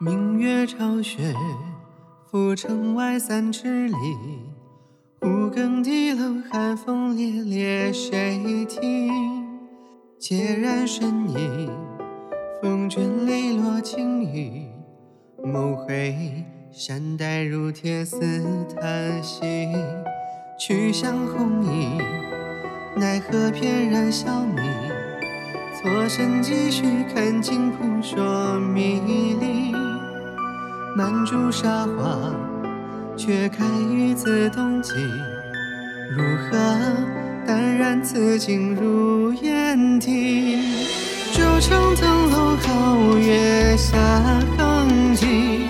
明月照雪，浮城外三尺里。五更笛楼寒风烈烈，谁听？孑然身影，风卷泪落轻雨。梦回山黛如铁似叹息。曲向红衣，奈何翩然消弭。错身几许，看尽扑朔迷离。满株沙花，却开于此冬季。如何淡然此境如烟啼？旧城登楼皓月下横笛，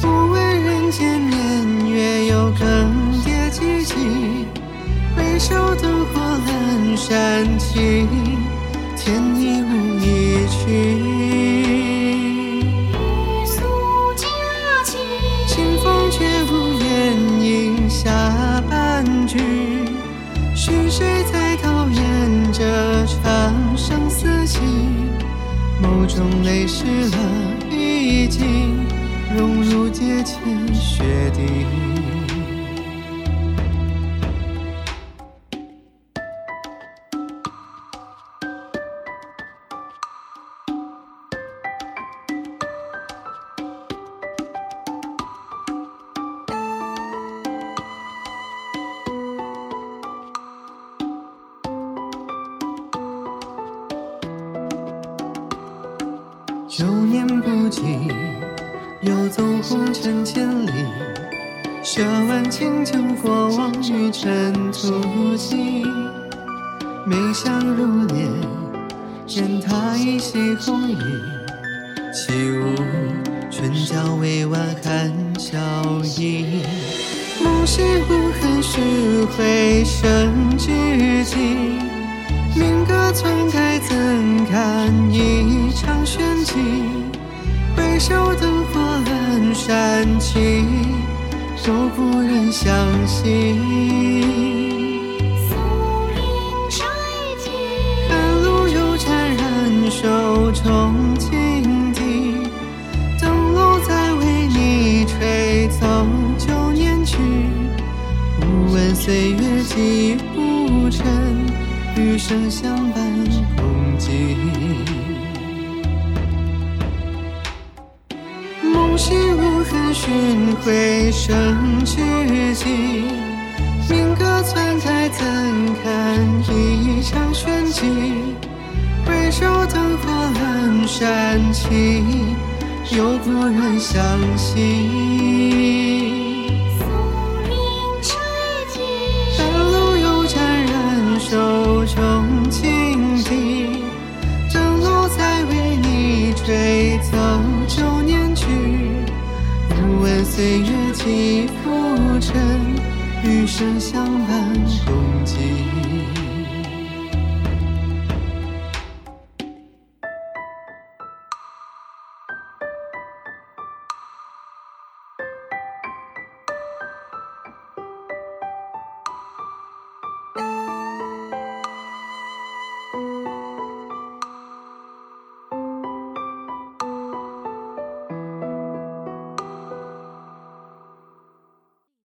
不问人间年月有更迭几季。回首灯火阑珊起。天已无一去，下半句。是谁在导演这场生死戏？眸中泪湿了衣襟，融入阶前雪地。旧年不及，游走红尘千里，舍万顷酒过往于尘土际。眉香如莲，见他一袭红衣，起舞唇角微弯含笑意。梦醒无痕是回声之际。明歌篡改，怎堪一场玄机？回首灯火阑珊起，都不忍相惜。寒露又沾染手中金笛。灯笼在为你吹奏旧年曲，不问岁月几浮沉。余生相伴共济，梦醒无痕寻回声之际，鸣歌篡改怎堪一场玄机？回首灯火阑珊起，又不忍相惜。吹奏旧年曲。不问岁月几浮沉，余生相伴共济。